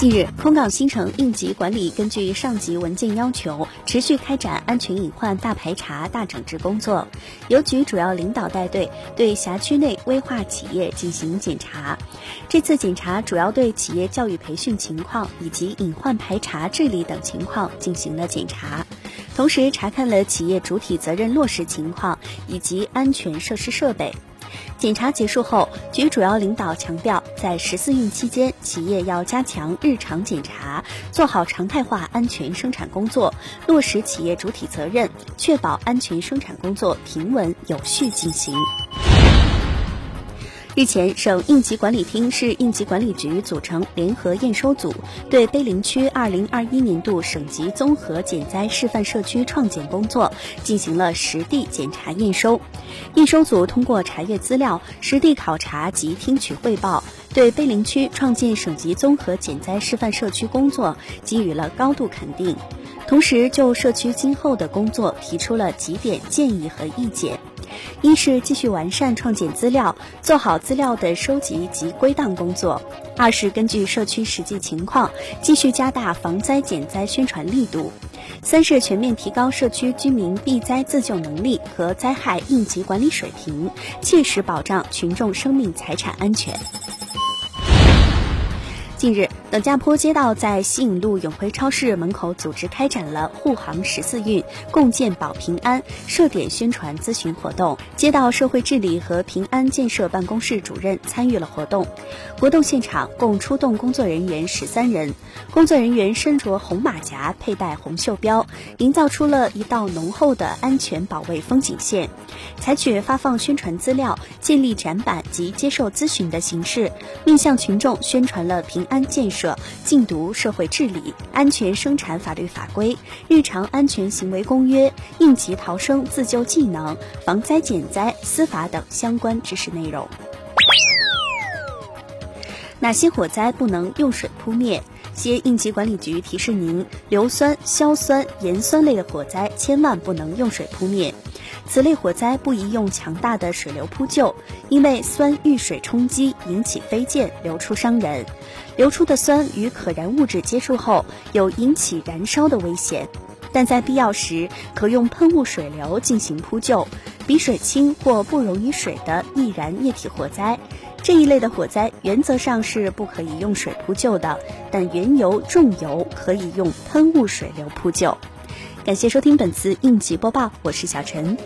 近日，空港新城应急管理根据上级文件要求，持续开展安全隐患大排查、大整治工作。邮局主要领导带队对辖区内危化企业进行检查。这次检查主要对企业教育培训情况以及隐患排查治理等情况进行了检查，同时查看了企业主体责任落实情况以及安全设施设备。检查结束后，局主要领导强调，在十四运期间，企业要加强日常检查，做好常态化安全生产工作，落实企业主体责任，确保安全生产工作平稳有序进行。日前，省应急管理厅市应急管理局组成联合验收组，对碑林区2021年度省级综合减灾示范社区创建工作进行了实地检查验收。验收组通过查阅资料、实地考察及听取汇报，对碑林区创建省级综合减灾示范社区工作给予了高度肯定，同时就社区今后的工作提出了几点建议和意见。一是继续完善创建资料，做好资料的收集及归档工作；二是根据社区实际情况，继续加大防灾减灾宣传力度；三是全面提高社区居民避灾自救能力和灾害应急管理水平，切实保障群众生命财产安全。近日，等家坡街道在西影路永辉超市门口组织开展了护航十四运，共建保平安设点宣传咨询活动。街道社会治理和平安建设办公室主任参与了活动。活动现场共出动工作人员十三人，工作人员身着红马甲，佩戴红袖标，营造出了一道浓厚的安全保卫风景线。采取发放宣传资料、建立展板及接受咨询的形式，面向群众宣传了平。安建设、禁毒社会治理、安全生产法律法规、日常安全行为公约、应急逃生自救技能、防灾减灾、司法等相关知识内容。哪些火灾不能用水扑灭？西安应急管理局提示您：硫酸、硝酸、盐酸类的火灾千万不能用水扑灭。此类火灾不宜用强大的水流扑救，因为酸遇水冲击引起飞溅，流出伤人。流出的酸与可燃物质接触后，有引起燃烧的危险。但在必要时，可用喷雾水流进行扑救。比水轻或不溶于水的易燃液体火灾，这一类的火灾原则上是不可以用水扑救的，但原油、重油可以用喷雾水流扑救。感谢收听本次应急播报，我是小陈。